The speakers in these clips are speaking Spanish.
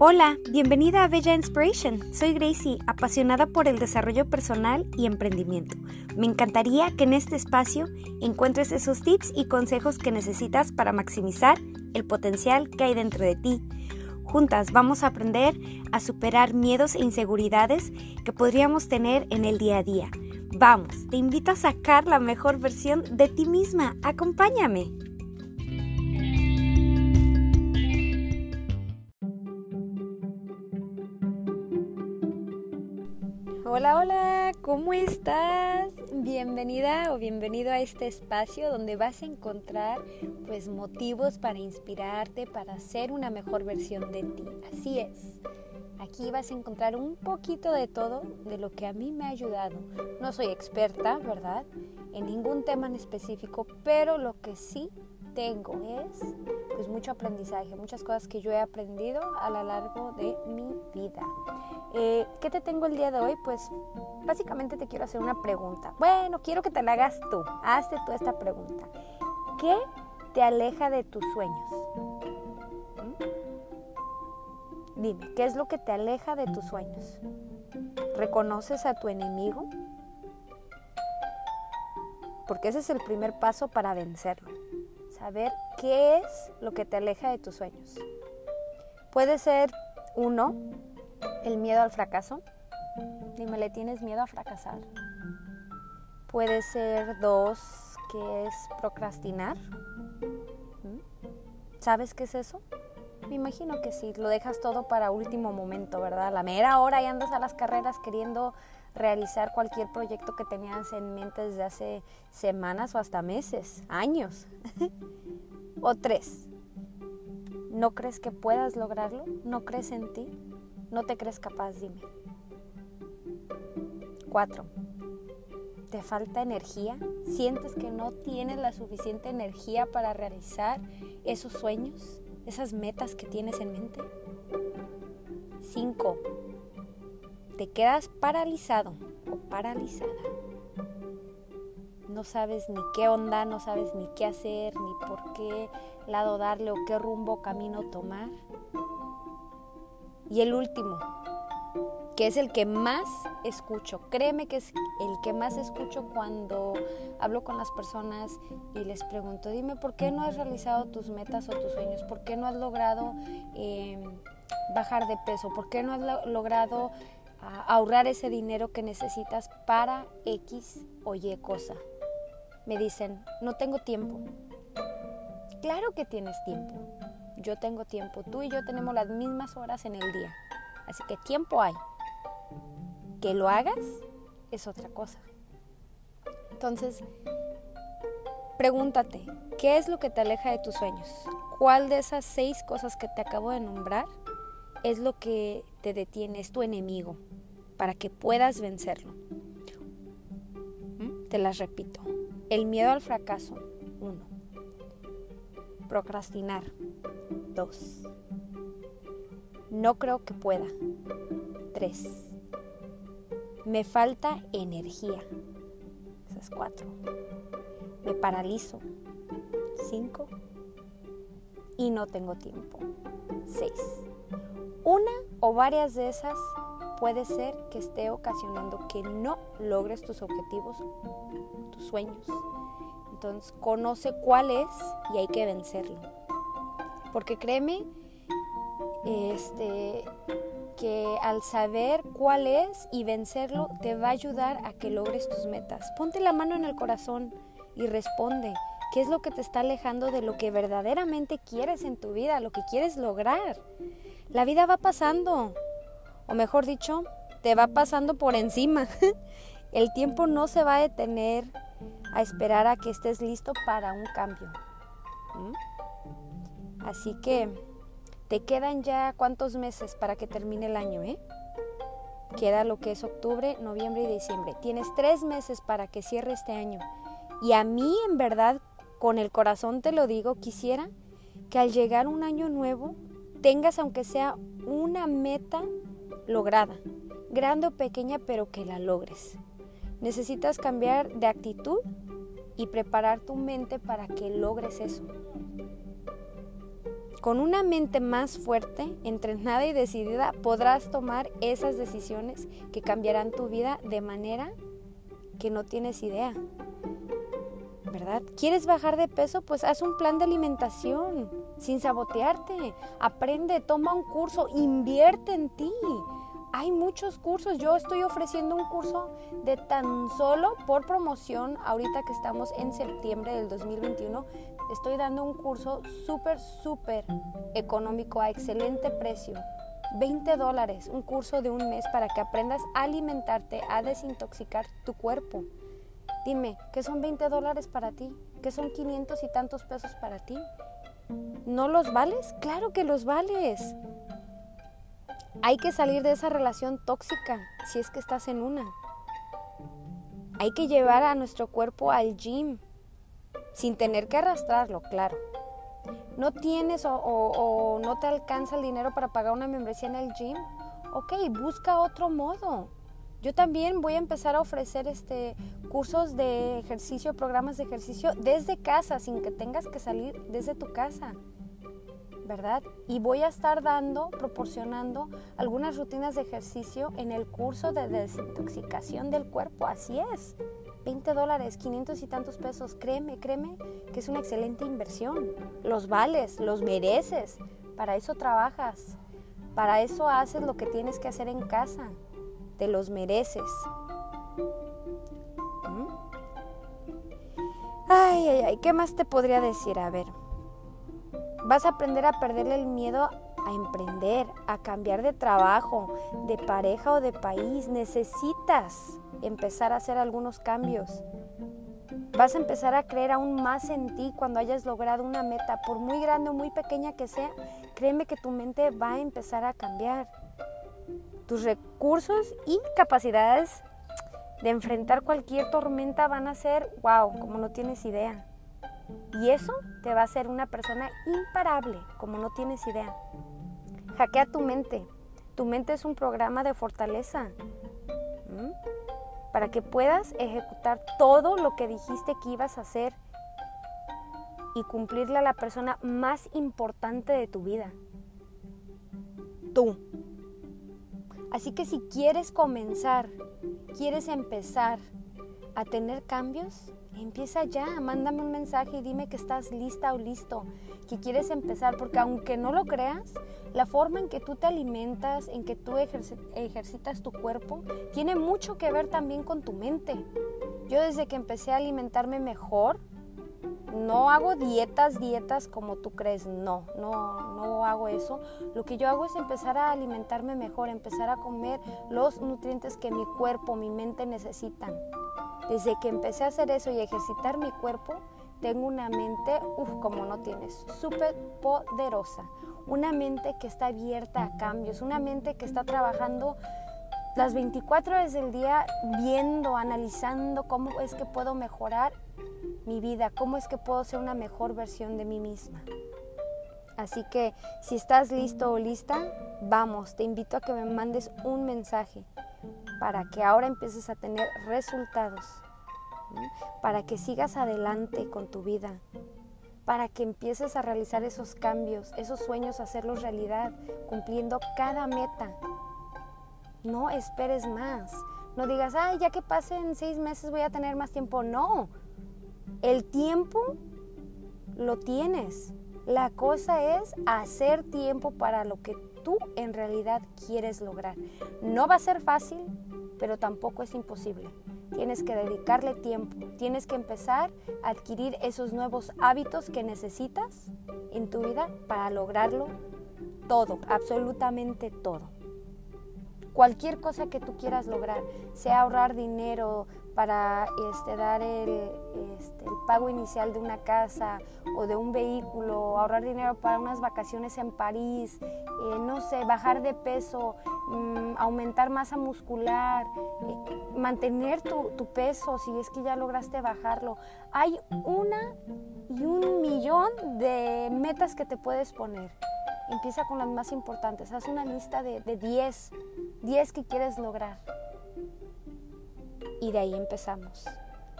Hola, bienvenida a Bella Inspiration. Soy Gracie, apasionada por el desarrollo personal y emprendimiento. Me encantaría que en este espacio encuentres esos tips y consejos que necesitas para maximizar el potencial que hay dentro de ti. Juntas vamos a aprender a superar miedos e inseguridades que podríamos tener en el día a día. Vamos, te invito a sacar la mejor versión de ti misma. Acompáñame. Hola, hola, ¿cómo estás? Bienvenida o bienvenido a este espacio donde vas a encontrar pues motivos para inspirarte, para ser una mejor versión de ti. Así es. Aquí vas a encontrar un poquito de todo de lo que a mí me ha ayudado. No soy experta, ¿verdad? En ningún tema en específico, pero lo que sí tengo es pues mucho aprendizaje, muchas cosas que yo he aprendido a lo largo de mi vida. Eh, ¿Qué te tengo el día de hoy? Pues básicamente te quiero hacer una pregunta. Bueno, quiero que te la hagas tú. Hazte tú esta pregunta. ¿Qué te aleja de tus sueños? ¿Mm? Dime, ¿qué es lo que te aleja de tus sueños? ¿Reconoces a tu enemigo? Porque ese es el primer paso para vencerlo saber qué es lo que te aleja de tus sueños. Puede ser uno, el miedo al fracaso. Dime, ¿le tienes miedo a fracasar? Puede ser dos, que es procrastinar. ¿Mm? ¿Sabes qué es eso? Me imagino que sí, lo dejas todo para último momento, ¿verdad? La mera hora y andas a las carreras queriendo realizar cualquier proyecto que tenías en mente desde hace semanas o hasta meses, años. o tres, ¿no crees que puedas lograrlo? ¿No crees en ti? ¿No te crees capaz? Dime. Cuatro, ¿te falta energía? ¿Sientes que no tienes la suficiente energía para realizar esos sueños, esas metas que tienes en mente? Cinco, te quedas paralizado o paralizada. No sabes ni qué onda, no sabes ni qué hacer, ni por qué lado darle o qué rumbo camino tomar. Y el último, que es el que más escucho. Créeme que es el que más escucho cuando hablo con las personas y les pregunto, dime, ¿por qué no has realizado tus metas o tus sueños? ¿Por qué no has logrado eh, bajar de peso? ¿Por qué no has logrado ahorrar ese dinero que necesitas para X o Y cosa. Me dicen, no tengo tiempo. Claro que tienes tiempo. Yo tengo tiempo. Tú y yo tenemos las mismas horas en el día. Así que tiempo hay. Que lo hagas es otra cosa. Entonces, pregúntate, ¿qué es lo que te aleja de tus sueños? ¿Cuál de esas seis cosas que te acabo de nombrar es lo que te detiene, es tu enemigo, para que puedas vencerlo. Te las repito. El miedo al fracaso, uno. Procrastinar, dos. No creo que pueda, tres. Me falta energía, esas cuatro. Me paralizo, cinco. Y no tengo tiempo, seis. Una o varias de esas puede ser que esté ocasionando que no logres tus objetivos, tus sueños. Entonces, conoce cuál es y hay que vencerlo. Porque créeme, este, que al saber cuál es y vencerlo te va a ayudar a que logres tus metas. Ponte la mano en el corazón y responde. ¿Qué es lo que te está alejando de lo que verdaderamente quieres en tu vida, lo que quieres lograr? La vida va pasando, o mejor dicho, te va pasando por encima. El tiempo no se va a detener a esperar a que estés listo para un cambio. Así que te quedan ya cuántos meses para que termine el año, ¿eh? Queda lo que es octubre, noviembre y diciembre. Tienes tres meses para que cierre este año. Y a mí, en verdad, con el corazón te lo digo, quisiera que al llegar un año nuevo tengas aunque sea una meta lograda, grande o pequeña, pero que la logres. Necesitas cambiar de actitud y preparar tu mente para que logres eso. Con una mente más fuerte, entrenada y decidida, podrás tomar esas decisiones que cambiarán tu vida de manera que no tienes idea. ¿Verdad? ¿Quieres bajar de peso? Pues haz un plan de alimentación sin sabotearte. Aprende, toma un curso, invierte en ti. Hay muchos cursos. Yo estoy ofreciendo un curso de tan solo por promoción ahorita que estamos en septiembre del 2021 estoy dando un curso súper, súper económico a excelente precio. 20 dólares, un curso de un mes para que aprendas a alimentarte, a desintoxicar tu cuerpo. Dime, ¿qué son 20 dólares para ti? ¿Qué son 500 y tantos pesos para ti? ¿No los vales? Claro que los vales. Hay que salir de esa relación tóxica si es que estás en una. Hay que llevar a nuestro cuerpo al gym, sin tener que arrastrarlo, claro. ¿No tienes o, no te alcanza el dinero para pagar una membresía en el gym? Ok, busca otro modo. Yo también voy a empezar a ofrecer este cursos de ejercicio, programas de ejercicio desde casa, sin que tengas que salir desde tu casa. ¿Verdad? Y voy a estar dando, proporcionando algunas rutinas de ejercicio en el curso de desintoxicación del cuerpo. Así es. 20 dólares, 500 y tantos pesos, créeme, créeme que es una excelente inversión. Los vales, los mereces. Para eso trabajas. Para eso haces lo que tienes que hacer en casa. Te los mereces. Ay, ay, ay, ¿qué más te podría decir? A ver, vas a aprender a perderle el miedo a emprender, a cambiar de trabajo, de pareja o de país. Necesitas empezar a hacer algunos cambios. Vas a empezar a creer aún más en ti cuando hayas logrado una meta, por muy grande o muy pequeña que sea, créeme que tu mente va a empezar a cambiar. Tus recursos y capacidades de enfrentar cualquier tormenta van a ser, wow, como no tienes idea. Y eso te va a hacer una persona imparable, como no tienes idea. Hackea tu mente. Tu mente es un programa de fortaleza para que puedas ejecutar todo lo que dijiste que ibas a hacer y cumplirle a la persona más importante de tu vida. Tú. Así que si quieres comenzar, quieres empezar a tener cambios, empieza ya, mándame un mensaje y dime que estás lista o listo, que quieres empezar, porque aunque no lo creas, la forma en que tú te alimentas, en que tú ejercitas tu cuerpo, tiene mucho que ver también con tu mente. Yo desde que empecé a alimentarme mejor, no hago dietas, dietas como tú crees, no, no, no hago eso. Lo que yo hago es empezar a alimentarme mejor, empezar a comer los nutrientes que mi cuerpo, mi mente necesitan. Desde que empecé a hacer eso y ejercitar mi cuerpo, tengo una mente, uff, como no tienes, súper poderosa. Una mente que está abierta a cambios, una mente que está trabajando las 24 horas del día viendo, analizando cómo es que puedo mejorar mi vida, cómo es que puedo ser una mejor versión de mí misma. Así que si estás listo o lista, vamos, te invito a que me mandes un mensaje para que ahora empieces a tener resultados, para que sigas adelante con tu vida, para que empieces a realizar esos cambios, esos sueños, hacerlos realidad, cumpliendo cada meta. No esperes más. No digas, ay, ya que pasen seis meses voy a tener más tiempo. No, el tiempo lo tienes. La cosa es hacer tiempo para lo que tú en realidad quieres lograr. No va a ser fácil, pero tampoco es imposible. Tienes que dedicarle tiempo, tienes que empezar a adquirir esos nuevos hábitos que necesitas en tu vida para lograrlo todo, absolutamente todo. Cualquier cosa que tú quieras lograr, sea ahorrar dinero, para este, dar este, el, pago inicial de una casa o de un vehículo, ahorrar dinero para unas vacaciones en París, eh, no sé, bajar de peso, mm, aumentar masa muscular, eh, mantener tu, peso si es que ya lograste bajarlo. Hay una y un millón de metas que te puedes poner. Empieza con las más importantes. Haz una lista de 10, de 10 que quieres lograr y de ahí empezamos.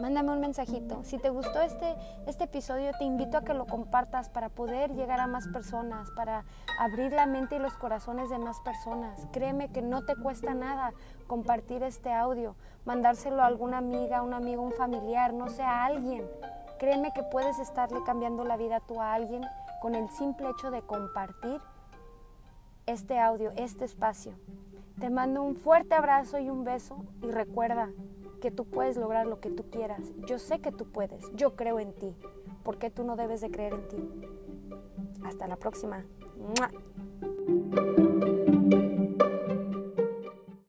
mándame un mensajito. Si te gustó este, este episodio, te invito a que lo compartas para poder llegar a más personas, para abrir la mente y los corazones de más personas. Créeme que no te cuesta nada compartir este audio, mandárselo a alguna amiga, un amigo, un familiar, no sé, a alguien. Créeme que puedes estarle cambiando la vida tú a alguien con el simple hecho de compartir este audio, este espacio. Te mando un fuerte abrazo y un beso y recuerda, que tú puedes lograr lo que tú quieras. Yo sé que tú puedes. Yo creo en ti. ¿Por qué tú no debes de creer en ti? Hasta la próxima.